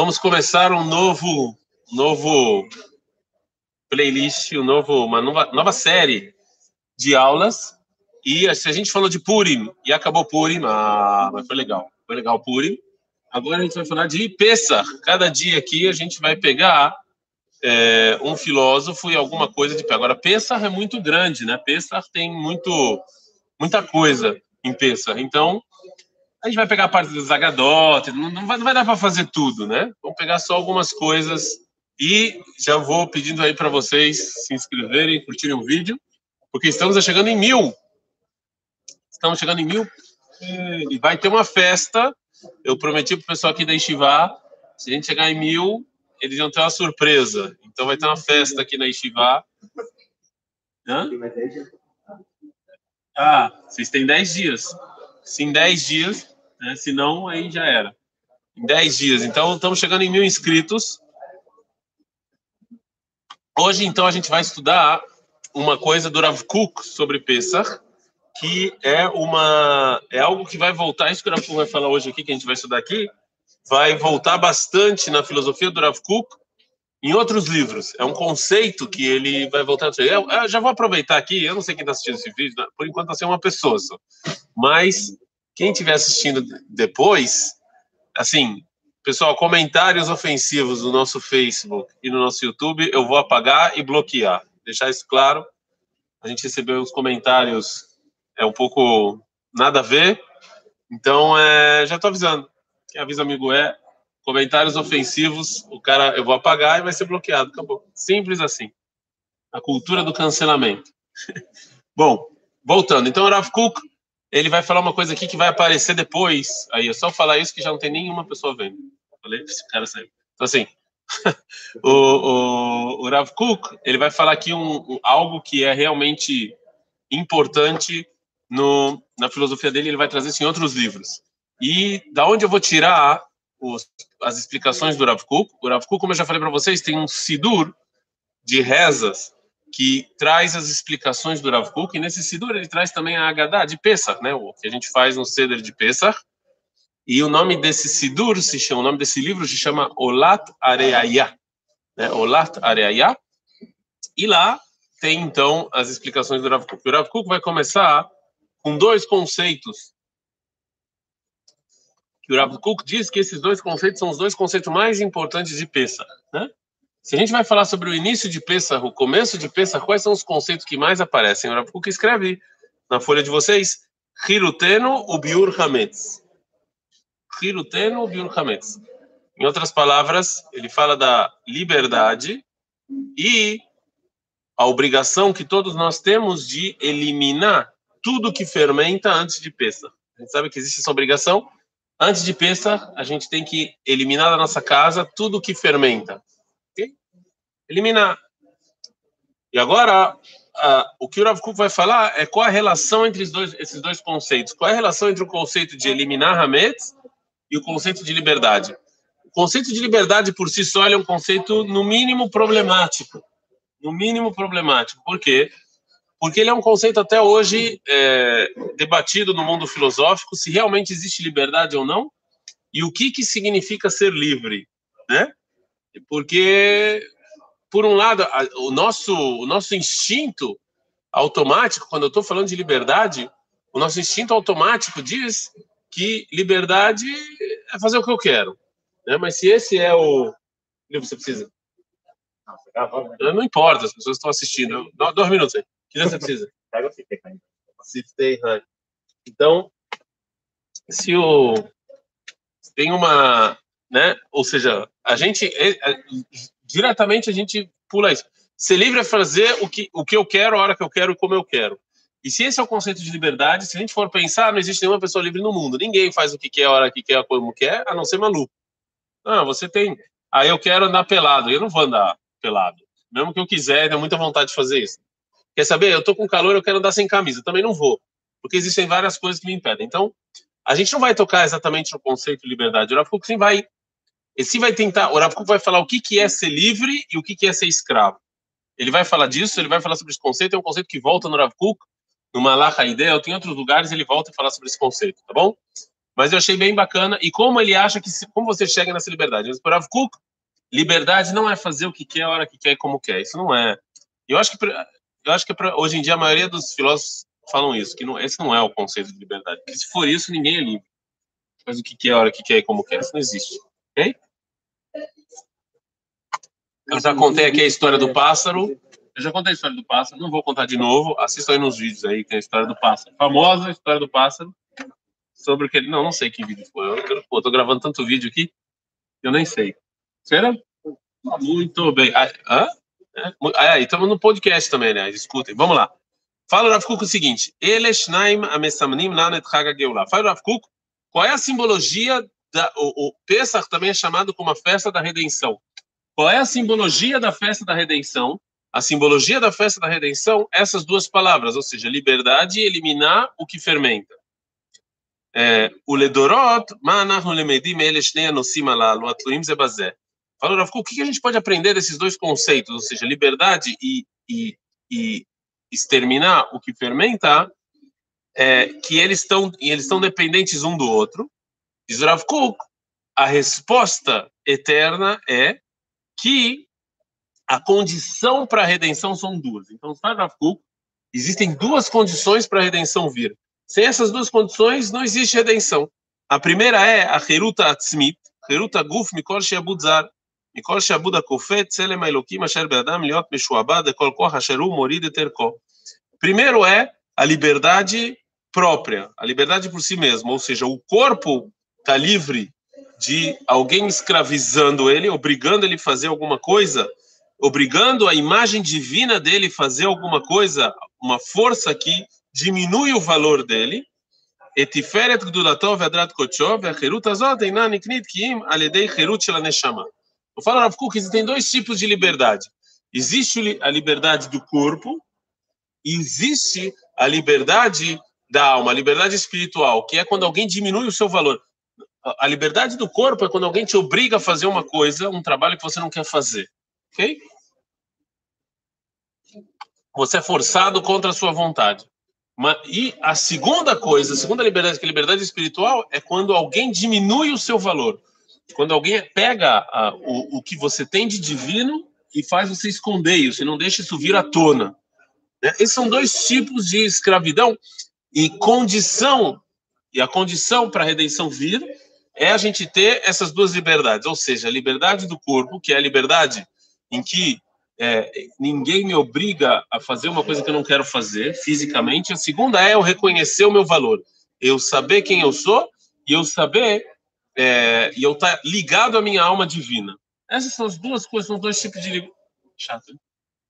Vamos começar um novo, novo playlist, um novo, uma nova, nova série de aulas. E se a gente falou de Purim e acabou Purim, ah, mas foi legal, foi legal Purim. Agora a gente vai falar de Pesach. Cada dia aqui a gente vai pegar é, um filósofo e alguma coisa de. Agora, Pesach é muito grande, né? Pesach tem muito, muita coisa em Pesach. Então, a gente vai pegar a parte dos Zagadot, não, não, vai, não vai dar para fazer tudo, né? Vamos pegar só algumas coisas e já vou pedindo aí para vocês se inscreverem, curtirem o vídeo, porque estamos chegando em mil. Estamos chegando em mil e vai ter uma festa. Eu prometi para o pessoal aqui da Ishivá, se a gente chegar em mil, eles vão ter uma surpresa. Então vai ter uma festa aqui na Ishivá. Hã? Ah, vocês têm 10 dias. Se em 10 dias, né? se não, aí já era. Em 10 dias. Então, estamos chegando em mil inscritos. Hoje, então, a gente vai estudar uma coisa do Rav Kuk sobre Pesach, que é uma é algo que vai voltar, isso que o Rav Kuk vai falar hoje aqui, que a gente vai estudar aqui, vai voltar bastante na filosofia do Rav Kuk em outros livros. É um conceito que ele vai voltar a eu, eu já vou aproveitar aqui, eu não sei quem está assistindo esse vídeo, por enquanto está sendo uma pessoa só. Mas quem estiver assistindo depois, assim, pessoal, comentários ofensivos no nosso Facebook e no nosso YouTube, eu vou apagar e bloquear. Deixar isso claro. A gente recebeu uns comentários é um pouco nada a ver. Então, é, já estou avisando. Quem avisa amigo é comentários ofensivos, o cara eu vou apagar e vai ser bloqueado. Acabou. Simples assim. A cultura do cancelamento. Bom, voltando. Então, o Rav Kuk, ele vai falar uma coisa aqui que vai aparecer depois. Aí, é só falar isso que já não tem nenhuma pessoa vendo. Falei, esse cara saiu. Então, assim, o, o, o Rav Kuk, ele vai falar aqui um, um, algo que é realmente importante no, na filosofia dele, ele vai trazer isso em outros livros. E da onde eu vou tirar os, as explicações do Rav Kuk? O Rav Kuk, como eu já falei para vocês, tem um sidur de rezas que traz as explicações do Rav Kuk, e nesse sidur ele traz também a Haggadah de Pesach, né, o que a gente faz no Seder de Pesach, e o nome desse sidur se chama, o nome desse livro se chama Olat Areaya, né, Olat Areaya, e lá tem então as explicações do Rav Kuk. O Rav Kuk vai começar com dois conceitos. Que o Rav diz que esses dois conceitos são os dois conceitos mais importantes de Pesach, né? Se a gente vai falar sobre o início de Pesach, o começo de Pesach, quais são os conceitos que mais aparecem? O Rav Kuk escreve na folha de vocês, Hiruteno Ubiur Hametz. Hiruteno Ubiur Hametz. Em outras palavras, ele fala da liberdade e a obrigação que todos nós temos de eliminar tudo que fermenta antes de Pesach. A gente sabe que existe essa obrigação. Antes de Pesach, a gente tem que eliminar da nossa casa tudo que fermenta. Okay? Eliminar. E agora, uh, o que o Rav Kuk vai falar é qual a relação entre dois, esses dois conceitos. Qual é a relação entre o conceito de eliminar Hametz e o conceito de liberdade? O conceito de liberdade por si só é um conceito, no mínimo, problemático. No mínimo problemático. Por quê? porque ele é um conceito até hoje é, debatido no mundo filosófico se realmente existe liberdade ou não e o que que significa ser livre, né? Porque por um lado o nosso o nosso instinto automático quando eu estou falando de liberdade, o nosso instinto automático diz que liberdade é fazer o que eu quero, né? Mas se esse é o você precisa não importa, as pessoas estão assistindo. Dois minutos aí. Que você precisa? Pega o Ciftei Honey. Então, se o tem uma, né? Ou seja, a gente é, é, diretamente a gente pula isso. Ser livre é fazer o que o que eu quero, a hora que eu quero e como eu quero. E se esse é o conceito de liberdade, se a gente for pensar, não existe nenhuma pessoa livre no mundo. Ninguém faz o que quer, a hora que quer, como quer, a não ser maluco. Ah, você tem. Aí ah, eu quero andar pelado. Eu não vou andar pelado. Mesmo que eu quiser, tenho muita vontade de fazer isso. Quer saber? Eu tô com calor, eu quero andar sem camisa. Também não vou, porque existem várias coisas que me impedem. Então, a gente não vai tocar exatamente no conceito de liberdade. O Rav sim vai, esse vai tentar, o Rav vai falar o que que é ser livre e o que que é ser escravo. Ele vai falar disso, ele vai falar sobre esse conceito, é um conceito que volta no Rav Kuk, no Malach Ideia, tem outros lugares, ele volta a falar sobre esse conceito, tá bom? mas eu achei bem bacana. E como ele acha que, como você chega nessa liberdade? Mas para Rav Kuk, liberdade não é fazer o que quer, a hora que quer e como quer. Isso não é. Eu acho que, eu acho que pra, hoje em dia a maioria dos filósofos falam isso, que não, esse não é o conceito de liberdade. Porque se for isso, ninguém é livre. Faz o que quer, a hora que quer e como quer. Isso não existe. Ok? Eu já contei aqui a história do pássaro. Eu já contei a história do pássaro, não vou contar de novo. Assistam aí nos vídeos aí, que é a história do pássaro. Famosa história do pássaro. Sobre o que ele. Não, não sei que vídeo foi. Eu, pô, tô gravando tanto vídeo aqui, eu nem sei. Será? Muito bem. Ah, hã? É, aí, estamos no podcast também, né? Escutem. Vamos lá. Fala o Rav Kuk o seguinte: Eleshnaim amesamnim lanet chag Fala o Rav Kuk, qual é a simbologia da, o, o Pesach também é chamado como a festa da redenção. Qual é a simbologia da festa da redenção? A simbologia da festa da redenção, essas duas palavras, ou seja, liberdade e eliminar o que fermenta. É, o ledorot, ma'anachnu lemedim ele shnei anosim alalu atluim zebazé. Falou, o que a gente pode aprender desses dois conceitos, ou seja, liberdade e, e, e exterminar o que fermenta, é, que eles estão eles estão dependentes um do outro. Diz Rav Kuk, a resposta eterna é que a condição para a redenção são duas. Então, sabe, Rav Kuk, existem duas condições para a redenção vir. Sem essas duas condições, não existe redenção. A primeira é a Heruta Atzmit, Heruta Guf Mikol Sheabud Zar, Mikol Sheabud Akofet, Tselem Elokim Asher Be'adam Liot Meshuabad Ekol Koch Asher U Morid Eterko. Primeiro é a liberdade própria, a liberdade por si mesmo, ou seja, o corpo está livre de alguém escravizando ele, obrigando ele a fazer alguma coisa, obrigando a imagem divina dele a fazer alguma coisa, uma força que diminui o valor dele. ותפארת גדולתו והדרת קודשו, והחירות הזאת אינה נקנית כי אם על ידי חירות של הנשמה. eu falo, Rav Kuk, existem dois tipos de liberdade. Existe a liberdade do corpo e existe a liberdade da alma, a liberdade espiritual, que é quando alguém diminui o seu valor a liberdade do corpo é quando alguém te obriga a fazer uma coisa, um trabalho que você não quer fazer. Ok? Você é forçado contra a sua vontade. E a segunda coisa, a segunda liberdade, que é a liberdade espiritual, é quando alguém diminui o seu valor. Quando alguém pega a, o, o que você tem de divino e faz você esconder isso, e não deixa isso vir à tona. Né? Esses são dois tipos de escravidão e condição, e a condição para a redenção vir é a gente ter essas duas liberdades, ou seja, a liberdade do corpo, que é a liberdade em que é, ninguém me obriga a fazer uma coisa que eu não quero fazer fisicamente. A segunda é eu reconhecer o meu valor, eu saber quem eu sou e eu saber é, e eu estar tá ligado à minha alma divina. Essas são as duas coisas, são dois tipos de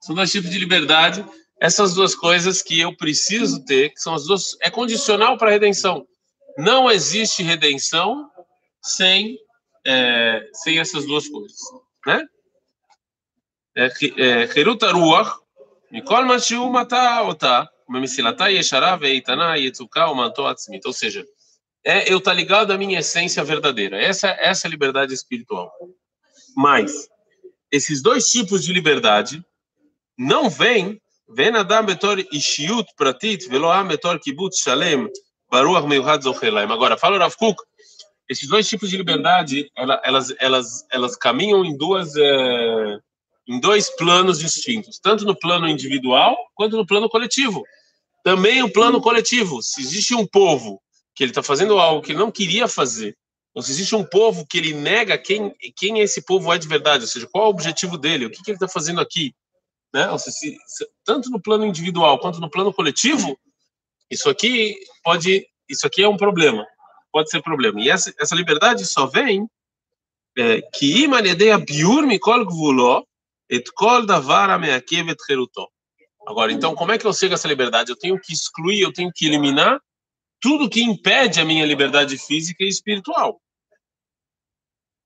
são dois tipos de liberdade. Essas duas coisas que eu preciso ter, que são as duas, é condicional para a redenção. Não existe redenção sem é, sem essas duas coisas, né? É, é, Ou seja, é eu estar tá ligado à minha essência verdadeira. Essa, essa é a liberdade espiritual. Mas, esses dois tipos de liberdade não vêm, vem Adam betor ishiut pratit, velo am betor kibbutz shalem, baruch meuhad zochelaim. Agora, fala Rav Kuk, esses dois tipos de liberdade, elas, elas, elas caminham em duas, é, em dois planos distintos, tanto no plano individual quanto no plano coletivo. Também o plano coletivo. Se existe um povo que ele está fazendo algo que ele não queria fazer, ou se existe um povo que ele nega quem, quem esse povo é de verdade, ou seja, qual é o objetivo dele, o que, que ele está fazendo aqui, né? Ou seja, se, se, tanto no plano individual quanto no plano coletivo, isso aqui pode, isso aqui é um problema pode ser problema. E essa, essa liberdade só vem é, que im al biur mikol gvulo et kol davar ameakev et. Agora, então, como é que eu chego a essa liberdade? Eu tenho que excluir, eu tenho que eliminar tudo que impede a minha liberdade física e espiritual.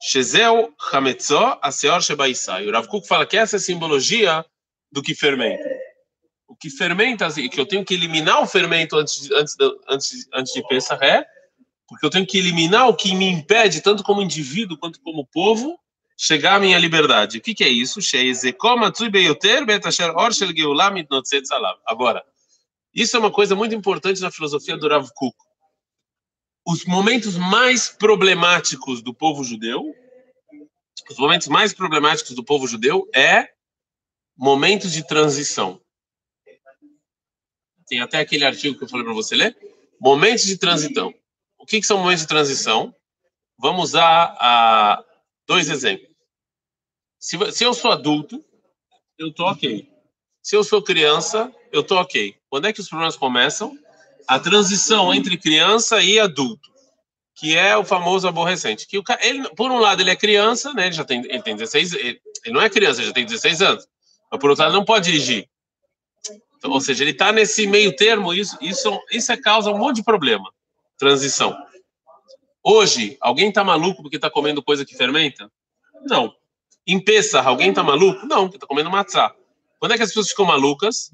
Shezel Hametzó Aseor Shebaisai. O Rav Kuk fala que essa é a simbologia do que fermenta. O que fermenta, que eu tenho que eliminar o fermento antes, antes, antes, antes de pensar é porque eu tenho que eliminar o que me impede, tanto como indivíduo quanto como povo, chegar à minha liberdade. O que, que é isso? Agora, isso é uma coisa muito importante na filosofia do Rav Kuk. os momentos mais problemáticos do povo judeu, os momentos mais problemáticos do povo judeu é momentos de transição. Tem até aquele artigo que eu falei para você ler. Momentos de transição. O que, que, são momentos de transição? Vamos usar ah, dois exemplos. Se, se eu sou adulto, eu tô ok. Se eu sou criança, eu tô ok. Quando é que os problemas começam? A transição entre criança e adulto, que é o famoso aborrecente. Que o, ele, por um lado, ele é criança, né? Ele já tem, ele tem 16, ele, ele não é criança, ele já tem 16 anos. Mas por outro lado, não pode dirigir. Então, ou seja, ele está nesse meio termo, isso, isso, isso é causa um monte de problema. Transição. Hoje, alguém está maluco porque está comendo coisa que fermenta? Não. Em Pessah, alguém está maluco? Não, porque está comendo matzá. Quando é que as pessoas ficam malucas?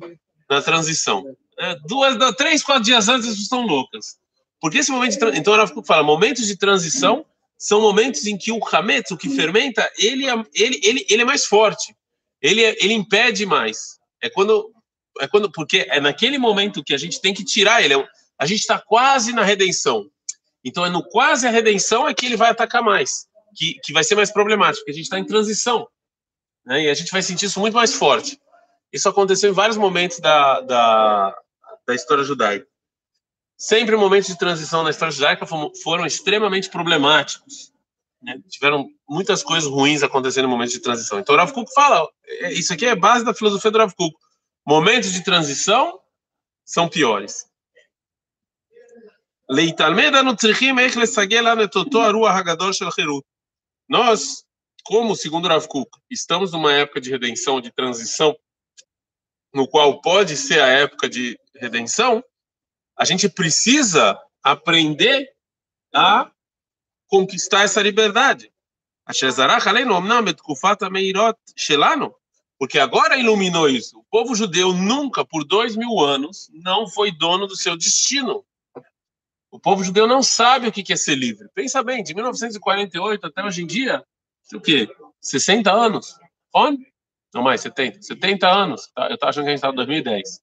Na transição. É, duas, três, quatro dias antes as pessoas estão loucas. Porque esse momento de, então ela fala, momentos de transição são momentos em que o hametz, o que fermenta, ele, é, ele, ele, ele é mais forte. Ele, é, ele impede mais. É quando é quando porque é naquele momento que a gente tem que tirar ele. É a gente está quase na redenção. Então é no quase a redenção é que ele vai atacar mais, que, que vai ser mais problemático, porque a gente está em transição, né? E a gente vai sentir isso muito mais forte. Isso aconteceu em vários momentos da, da, da história judaica. Sempre momentos de transição na história judaica foram, extremamente problemáticos. Né? Tiveram muitas coisas ruins acontecendo em momentos de transição. Então o Rav Kuk fala, é, isso aqui é base da filosofia do Rav Kuk. Momentos de transição são piores. Nós, como segundo Rav Kuk, estamos numa época de redenção, de transição, no qual pode ser a época de redenção, a gente precisa aprender a conquistar essa liberdade. Porque agora iluminou isso. O povo judeu nunca, por dois mil anos, não foi dono do seu destino. O povo judeu não sabe o que é ser livre. Pensa bem, de 1948 até hoje em dia, o quê? 60 anos? Onde? Não mais, 70. 70 anos. Tá, eu estava achando que a gente estava em 2010.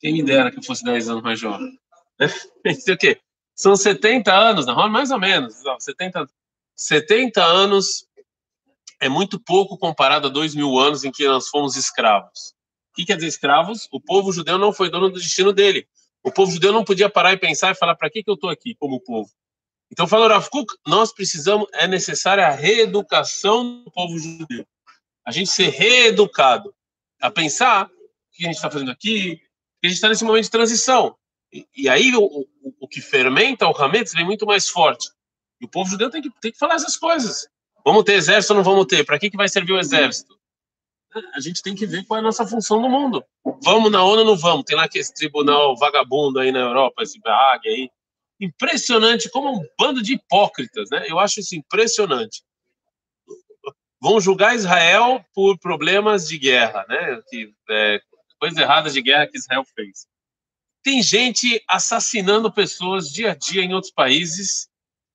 Quem me dera que fosse 10 anos mais jovem. o quê? São 70 anos, não? mais ou menos. 70, 70 anos é muito pouco comparado a dois mil anos em que nós fomos escravos. O que quer dizer escravos? O povo judeu não foi dono do destino dele. O povo judeu não podia parar e pensar e falar: para que, que eu estou aqui como povo? Então, falou Rav Kuk, nós precisamos, é necessária a reeducação do povo judeu. A gente ser reeducado a pensar o que a gente está fazendo aqui, que a gente está nesse momento de transição. E, e aí o, o, o, que fermenta o Hametz vem muito mais forte. E o povo judeu tem que, tem que falar essas coisas. Vamos ter exército ou não vamos ter? Para que, que vai servir o exército? A gente tem que ver qual é a nossa função no mundo. Vamos na ONU ou não vamos? Tem lá que esse tribunal vagabundo aí na Europa, esse Hague aí. Impressionante, como um bando de hipócritas, né? Eu acho isso impressionante. Vão julgar Israel por problemas de guerra, né? Que, é, coisas erradas de guerra que Israel fez. Tem gente assassinando pessoas dia a dia em outros países.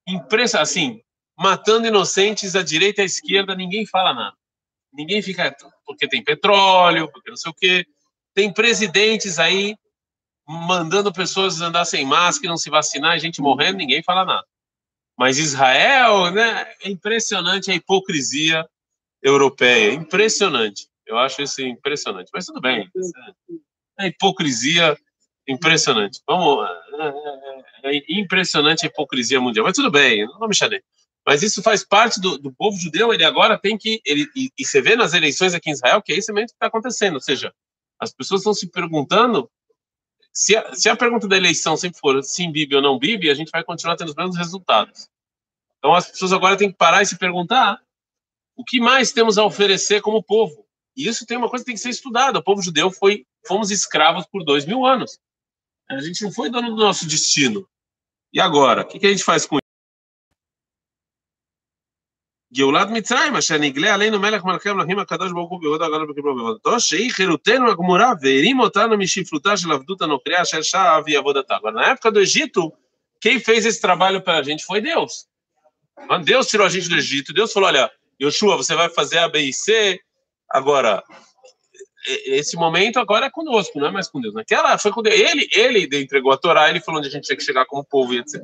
Impressionante, assim, matando inocentes à direita e à esquerda, ninguém fala nada. Ninguém fica porque tem petróleo, porque não sei o quê. Tem presidentes aí mandando pessoas andar sem máscara, não se vacinar, gente morrendo, ninguém fala nada. Mas Israel, né, é impressionante a hipocrisia europeia, impressionante. Eu acho isso impressionante. Mas tudo bem. É hipocrisia impressionante. Vamos, é, é, é impressionante a hipocrisia mundial. Mas tudo bem, não vamos mexer mas isso faz parte do, do povo judeu, ele agora tem que. Ele, e, e você vê nas eleições aqui em Israel que é isso mesmo que está acontecendo. Ou seja, as pessoas estão se perguntando. Se a, se a pergunta da eleição sempre for sim Bibi ou não Bibi, a gente vai continuar tendo os mesmos resultados. Então as pessoas agora têm que parar e se perguntar o que mais temos a oferecer como povo. E isso tem uma coisa que tem que ser estudada. O povo judeu foi, fomos escravos por dois mil anos. A gente não foi dono do nosso destino. E agora? O que, que a gente faz com גאולת מצרים, אשר נגלה עלינו מלך מלכי המלכים הקדוש ברוך הוא בהוד הגדול בקברו בעבודתו, שהיא חירותנו הגמורה, והרים אותנו משפלותה של עבדות הנוכריה אשר שעה אבי עבודתה. Agora, na época do Egito, quem fez esse trabalho para a gente foi Deus. Deus tirou a gente do Egito, Deus falou, olha, Yoshua, você vai fazer A, B e C, agora, esse momento agora é conosco, não é mais com Deus. Naquela foi com Deus. Ele, ele entregou a Torá, ele falou onde a gente tinha que chegar como povo e etc.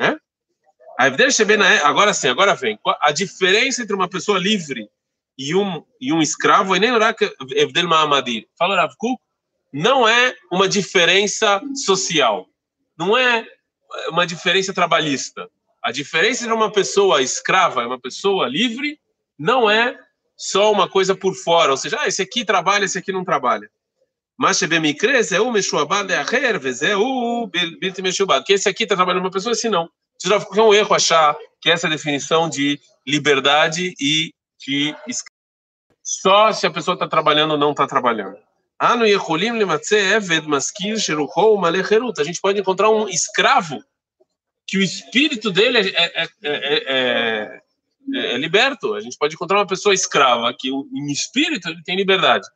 Né? Agora sim, agora vem. A diferença entre uma pessoa livre e um, e um escravo, e nem Evdel Mahamadi, fala Rav Kuk, não é uma diferença social, não é uma diferença trabalhista. A diferença entre uma pessoa escrava e uma pessoa livre não é só uma coisa por fora, ou seja, ah, esse aqui trabalha, esse aqui não trabalha. Mas é é. Que esse aqui está trabalhando uma pessoa, esse não. É um erro achar que essa definição de liberdade e de só se a pessoa está trabalhando ou não está trabalhando. A gente pode encontrar um escravo que o espírito dele é, é, é, é, liberto. A gente pode encontrar uma pessoa escrava que em espírito ele tem liberdade.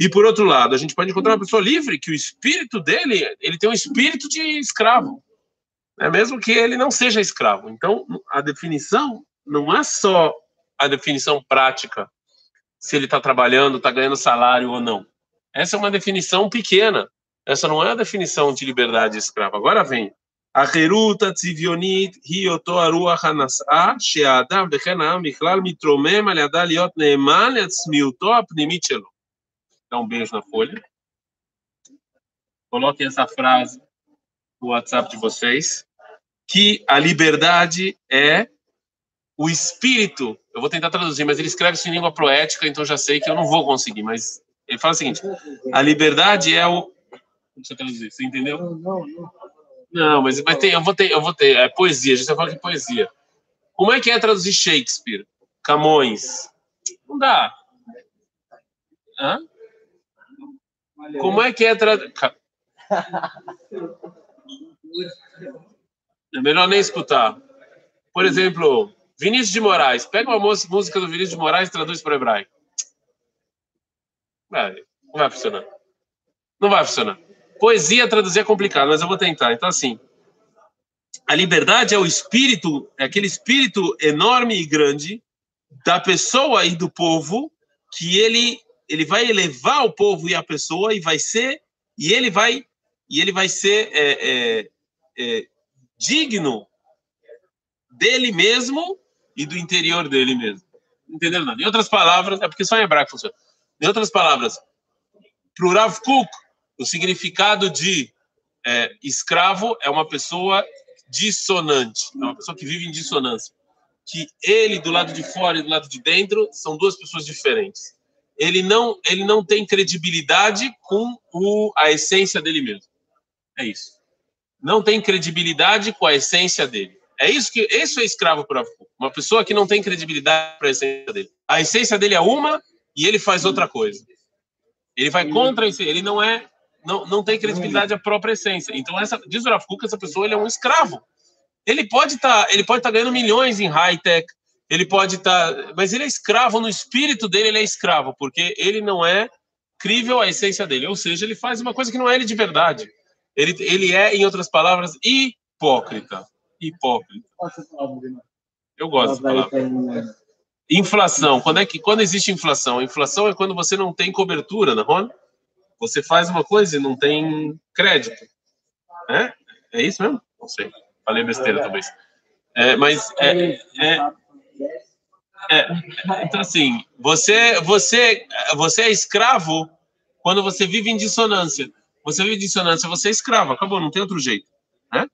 E por outro lado, a gente pode encontrar uma pessoa livre que o espírito dele, ele tem um espírito de escravo. É mesmo que ele não seja escravo. Então, a definição não é só a definição prática, se ele está trabalhando, está ganhando salário ou não. Essa é uma definição pequena. Essa não é a definição de liberdade escrava. Agora vem. החירות הצביונית היא אותו הרוח הנשאה שהאדם וכן העם בכלל מתרומם על ידה להיות נאמן לעצמיותו הפנימית שלו. Dá um beijo na folha. Coloquem essa frase no WhatsApp de vocês, que a liberdade é o espírito. Eu vou tentar traduzir, mas ele escreve isso em língua poética, então já sei que eu não vou conseguir. Mas ele fala o seguinte: a liberdade é o. Deixa eu traduzir, você entendeu? Não, não. Não, mas, mas tem, eu vou ter, eu vou ter. É poesia, a gente está falando de poesia. Como é que é traduzir Shakespeare? Camões? Não dá. Hã? Como é que é traduzir. É melhor nem escutar. Por exemplo, Vinícius de Moraes. Pega uma música do Vinícius de Moraes e traduz para o hebraico. Não vai funcionar. Não vai funcionar. Poesia traduzir é complicado, mas eu vou tentar. Então, assim, a liberdade é o espírito, é aquele espírito enorme e grande da pessoa e do povo que ele ele vai elevar o povo e a pessoa e vai ser e ele vai e ele vai ser é, é, é, digno dele mesmo e do interior dele mesmo. Entenderam? Não? Em outras palavras, é porque só em hebraico funciona. Em outras palavras, para o Rav Kuk, o significado de é, escravo é uma pessoa dissonante, é uma pessoa que vive em dissonância. Que ele, do lado de fora e do lado de dentro, são duas pessoas diferentes. Ele não, ele não tem credibilidade com o, a essência dele mesmo. É isso. Não tem credibilidade com a essência dele. É isso que isso é escravo para uma pessoa que não tem credibilidade para a essência dele. A essência dele é uma e ele faz outra coisa. Ele vai contra isso. Ele não é não, não tem credibilidade à própria essência. Então, essa, diz o Rav Kuk, essa pessoa ele é um escravo. Ele pode tá, estar tá ganhando milhões em high-tech, ele pode estar. Tá, mas ele é escravo, no espírito dele, ele é escravo, porque ele não é crível à essência dele. Ou seja, ele faz uma coisa que não é ele de verdade. Ele, ele é, em outras palavras, hipócrita. Hipócrita. Eu gosto dessa palavra. Inflação. Quando, é que, quando existe inflação? Inflação é quando você não tem cobertura, não é? Você faz uma coisa e não tem crédito. É? É isso mesmo? Não sei. Falei besteira, talvez. É, mas é, é, é, então assim, você, você, você é escravo quando você vive em dissonância. Você vive em dissonância, você é escravo. Acabou, não tem outro jeito. né?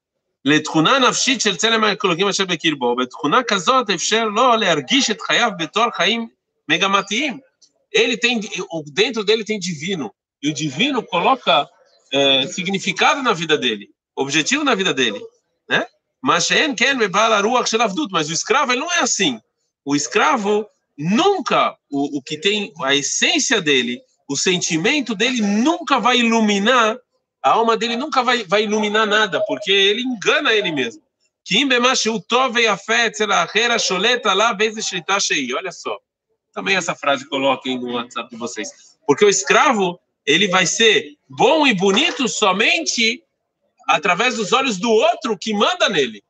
לתכונה נפשית של צלם האקולוגים אשר בקרבו, בתכונה כזאת אפשר לו להרגיש את חייו בתור חיים מגמתיים. Ele tem, dentro dele tem divino. E o divino coloca é, significado na vida dele, objetivo na vida dele, né? Mas mas o escravo ele não é assim. O escravo nunca, o, o que tem a essência dele, o sentimento dele nunca vai iluminar, a alma dele nunca vai, vai iluminar nada, porque ele engana ele mesmo. Olha só. Também essa frase coloquem no WhatsApp de vocês. Porque o escravo, ele vai ser bom e bonito somente através dos olhos do outro que manda nele.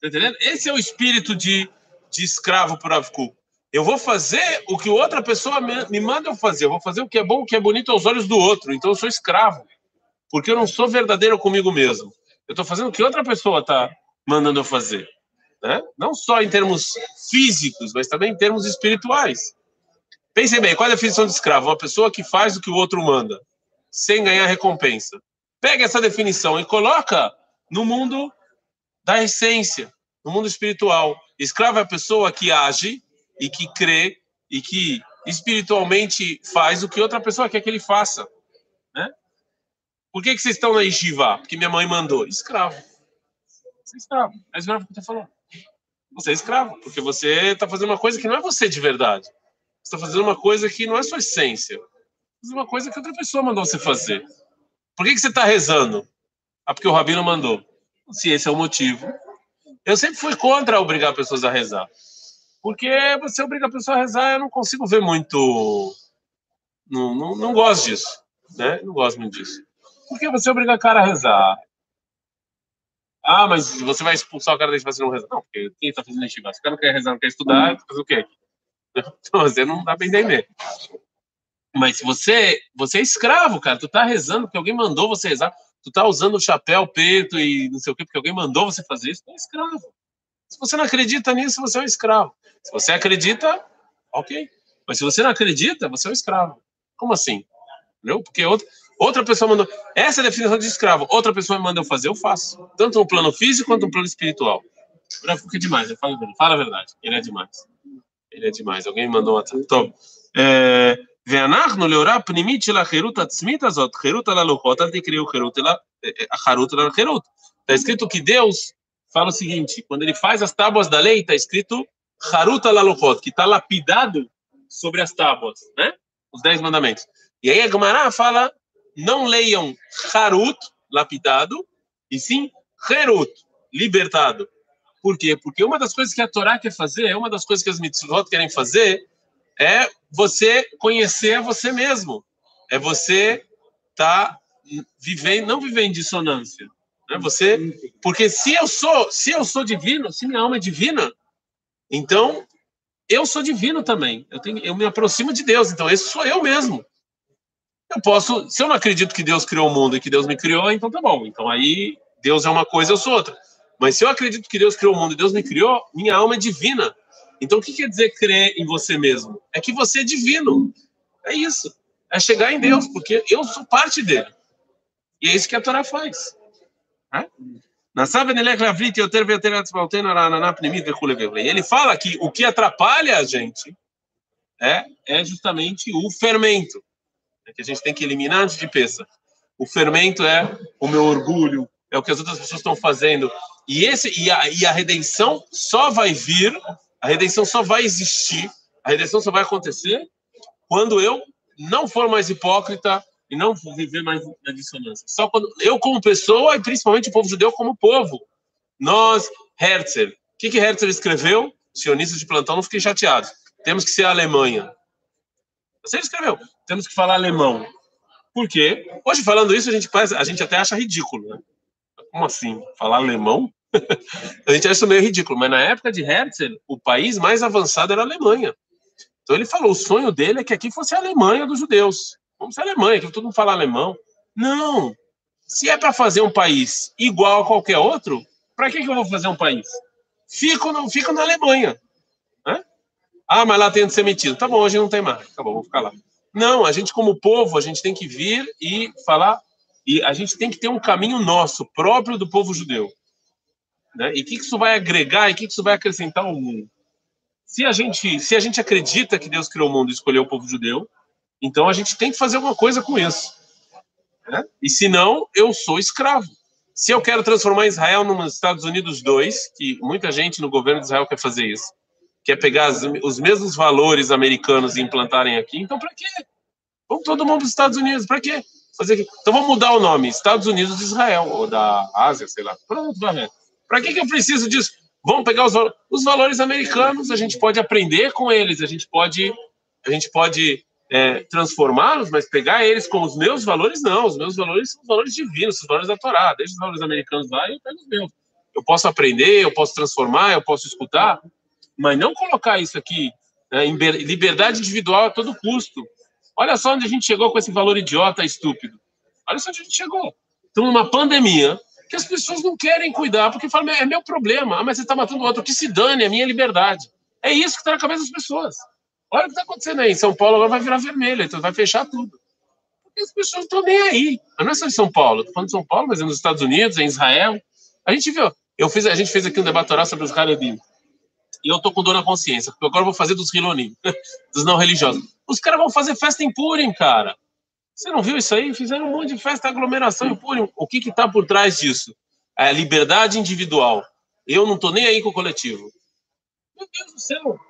Tá entendendo? Esse é o espírito de, de escravo por Avku. Eu vou fazer o que outra pessoa me, manda eu fazer. Eu vou fazer o que é bom, o que é bonito aos olhos do outro. Então eu sou escravo. Porque eu não sou verdadeiro comigo mesmo. Eu estou fazendo o que outra pessoa está mandando eu fazer? Né? Não só em termos físicos, mas também em termos espirituais. Pense bem, qual é a definição de escravo? Uma pessoa que faz o que o outro manda, sem ganhar recompensa. Pega essa definição e coloca no mundo da essência, no mundo espiritual. Escravo é a pessoa que age e que crê e que espiritualmente faz o que outra pessoa quer que ele faça. Né? Por que, que vocês estão na Yeshiva? Porque minha mãe mandou. Escravo. Você é escravo. É escravo que você falou. Você é escravo, porque você está fazendo uma coisa que não é você de verdade. Você está fazendo uma coisa que não é sua essência. Você tá fazendo uma coisa que outra pessoa mandou você fazer. Por que, que você está rezando? Ah, porque o Rabino mandou. Se esse é o motivo. Eu sempre fui contra obrigar pessoas a rezar. Porque você obriga a pessoa a rezar, eu não consigo ver muito. Não, não, não gosto disso. Né? Não gosto muito disso. Por que você obriga a cara a rezar? Ah, mas você vai expulsar o cara da você não rezar. Não, porque quem está fazendo yeshiva? Se o cara não quer rezar, não quer estudar, tá fazer o quê? Você não dá para entender. Mas se você, você é escravo, cara, tu tá rezando porque alguém mandou você rezar, tu tá usando o chapéu preto e não sei o quê porque alguém mandou você fazer isso, tu é escravo. Se você não acredita nisso, você é um escravo. Se você acredita, ok. Mas se você não acredita, você é um escravo. Como assim? Entendeu? Porque outra, outra pessoa mandou. Essa é a definição de escravo. Outra pessoa me manda eu fazer, eu faço. Tanto no plano físico quanto no plano espiritual. Porque é demais, fala a verdade. Ele é demais. Ele é demais. Alguém me mandou uma. Então, é... ואנחנו לאורה הפנימית של החירות העצמית הזאת, חירות על הלוחות, אל תקראו חירות אלא החרות אלא החירות. Está escrito que Deus fala o seguinte, quando ele faz as tábuas da lei, está escrito Harut alaluchot, que está lapidado sobre as tábuas, né? Os dez mandamentos. E aí a Gemara fala, não leiam Harut, lapidado, e sim Herut, libertado. Por quê? Porque uma das coisas que a Torá quer fazer, é uma das coisas que as mitzvot querem fazer, é você conhecer você mesmo. É você tá vivendo, não viver em dissonância. Né? Você, porque se eu sou, se eu sou divino, se minha alma é divina, então, eu sou divino também. Eu, tenho, eu me aproximo de Deus. Então, esse sou eu mesmo. Eu posso, se eu não acredito que Deus criou o mundo e que Deus me criou, então tá bom. Então aí Deus é uma coisa, eu sou outra. Mas se eu acredito que Deus criou o mundo e Deus me criou, minha alma é divina. Então o que quer dizer crer em você mesmo? É que você é divino. É isso. É chegar em Deus, porque eu sou parte dele. E é isso que a Torá faz. Ele fala que o que atrapalha a gente é, é justamente o fermento, é que a gente tem que eliminar antes de pensar. O fermento é o meu orgulho, é o que as outras pessoas estão fazendo. E, esse, e, a, e a redenção só vai vir, a redenção só vai existir, a redenção só vai acontecer quando eu não for mais hipócrita, e não viver mais na dissonância. Só quando eu como pessoa e principalmente o povo judeu como povo. Nós, Herzl, o que que Herzl escreveu? Sionistas de plantão, não fiquei chateado. Temos que ser a Alemanha. Você escreveu. Temos que falar alemão. Por quê? Hoje falando isso a gente a gente até acha ridículo, né? Como assim? Falar alemão? a gente acha meio ridículo, mas na época de Herzl, o país mais avançado era a Alemanha. Então ele falou, o sonho dele é que aqui fosse a Alemanha dos judeus. Vamos ser Alemanha, que todo mundo fala alemão. Não. Se é para fazer um país igual a qualquer outro, para que, que eu vou fazer um país? Fico, no, fico na Alemanha. Hã? Ah, mas lá tem antissemitismo. Tá bom, hoje não tem mais. Tá bom, vou ficar lá. Não, a gente como povo, a gente tem que vir e falar, e a gente tem que ter um caminho nosso, próprio do povo judeu. Né? E o que, que isso vai agregar e o que, que isso vai acrescentar ao mundo? Se a, gente, se a gente acredita que Deus criou o mundo e escolheu o povo judeu, então a gente tem que fazer alguma coisa com isso. Né? E se não, eu sou escravo. Se eu quero transformar Israel nos Estados Unidos 2, que muita gente no governo de Israel quer fazer isso, quer pegar as, os mesmos valores americanos e implantarem aqui, então para quê? Vamos todo mundo para os Estados Unidos, para quê? Fazer. Então vamos mudar o nome, Estados Unidos de Israel, ou da Ásia, sei lá. Pronto, vai. Para que, que eu preciso disso? Vamos pegar os, os valores americanos, a gente pode aprender com eles, a gente pode, a gente pode é, transformá-los, mas pegar eles com os meus valores, não. Os meus valores são os valores divinos, os valores da Torá. Deixa os valores americanos lá e eu pego os meus. Eu posso aprender, eu posso transformar, eu posso escutar, mas não colocar isso aqui né, liberdade individual a todo custo. Olha só onde a gente chegou com esse valor idiota, estúpido. Olha só onde a gente chegou. Estamos numa pandemia, que as pessoas não querem cuidar, porque falam, é meu problema. Ah, mas você está matando o outro, que se dane, é minha liberdade. É isso que está na cabeça das pessoas. Olha o que está acontecendo aí. Em São Paulo agora vai virar vermelho, então vai fechar tudo. Porque as pessoas estão nem aí. Não é só em São Paulo, estou falando de São Paulo, mas é nos Estados Unidos, é em Israel. A gente viu, eu fiz, a gente fez aqui um debate oral sobre os Haredim. E eu tô com dor na consciência, porque agora eu vou fazer dos Hilonim, dos não religiosos. Os caras vão fazer festa em Purim, cara. Você não viu isso aí? Fizeram um monte de festa, aglomeração em Purim. O que que tá por trás disso? É a liberdade individual. Eu não tô nem aí com o coletivo. Meu Deus do céu.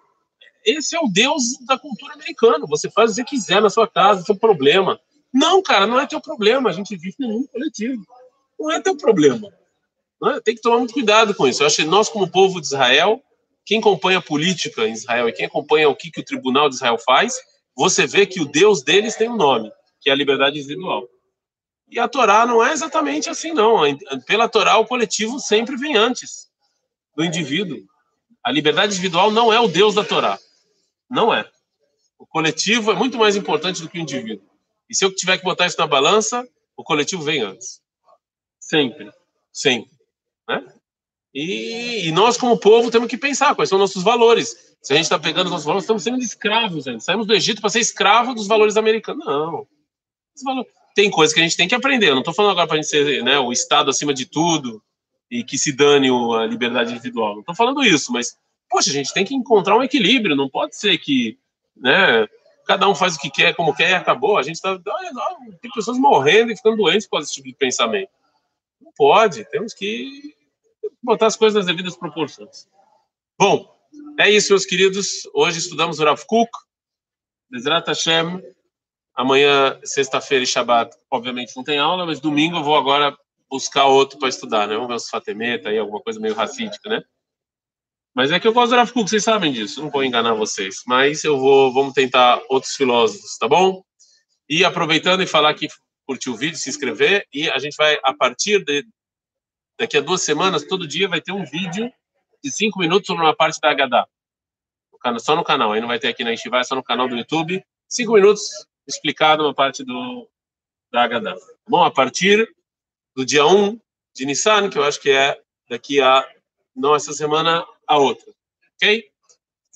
Esse é o Deus da cultura americana. Você faz o que quiser na sua casa, seu problema. Não, cara, não é teu problema. A gente vive num coletivo. Não é teu problema. É? Tem que tomar muito cuidado com isso. Eu acho que nós, como povo de Israel, quem acompanha a política em Israel e quem acompanha o que, que o tribunal de Israel faz, você vê que o Deus deles tem um nome, que é a liberdade individual. E a Torá não é exatamente assim, não. Pela Torá, o coletivo sempre vem antes do indivíduo. A liberdade individual não é o Deus da Torá. Não é. O coletivo é muito mais importante do que o indivíduo. E se eu tiver que botar isso na balança, o coletivo vem antes. Sempre. Sempre. Né? E, e, nós, como povo, temos que pensar quais são nossos valores. Se a gente está pegando os nossos valores, estamos sendo escravos. Gente. Saímos do Egito para ser escravo dos valores americanos. Não. Tem coisas que a gente tem que aprender. Eu não estou falando agora para a gente ser né, o Estado acima de tudo e que se dane a liberdade individual. Não estou falando isso, mas, poxa, a gente tem que encontrar um equilíbrio. Não pode ser que né, cada um faz o que quer, como quer e acabou. A gente está. Tem pessoas morrendo e ficando doentes por desse tipo de pensamento. Não pode. Temos que botar as coisas nas devidas proporções. Bom, é isso, meus queridos. Hoje estudamos o Rav Kuk, Bezrat Hashem. Amanhã, sexta-feira e Shabbat, obviamente não tem aula, mas domingo eu vou agora buscar outro para estudar, né? Vamos ver os Fatemeta aí, alguma coisa meio racídica, né? Mas é que eu gosto do Rav Kuk, vocês sabem disso, não vou enganar vocês. Mas eu vou, vamos tentar outros filósofos, tá bom? E aproveitando e falar que curtiu o vídeo, se inscrever, e a gente vai, a partir de, daqui a duas semanas, todo dia vai ter um vídeo de cinco minutos sobre uma parte da Haggadah. Só no canal, aí não vai ter aqui na Yeshiva, é só no canal do YouTube. Cinco minutos explicado uma parte do, da Haggadah. Bom, a partir do dia 1 de Nissan, que eu acho que é daqui a, não essa semana, a outra. Ok?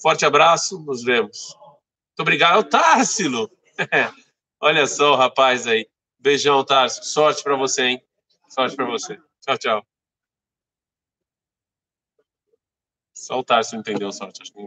Forte abraço, nos vemos. Muito obrigado. O Társilo! Olha só o rapaz aí. Beijão, Társilo. Sorte para você, hein? Sorte para você. Tchau, tchau. Só o Tarso entendeu sorte. Acho que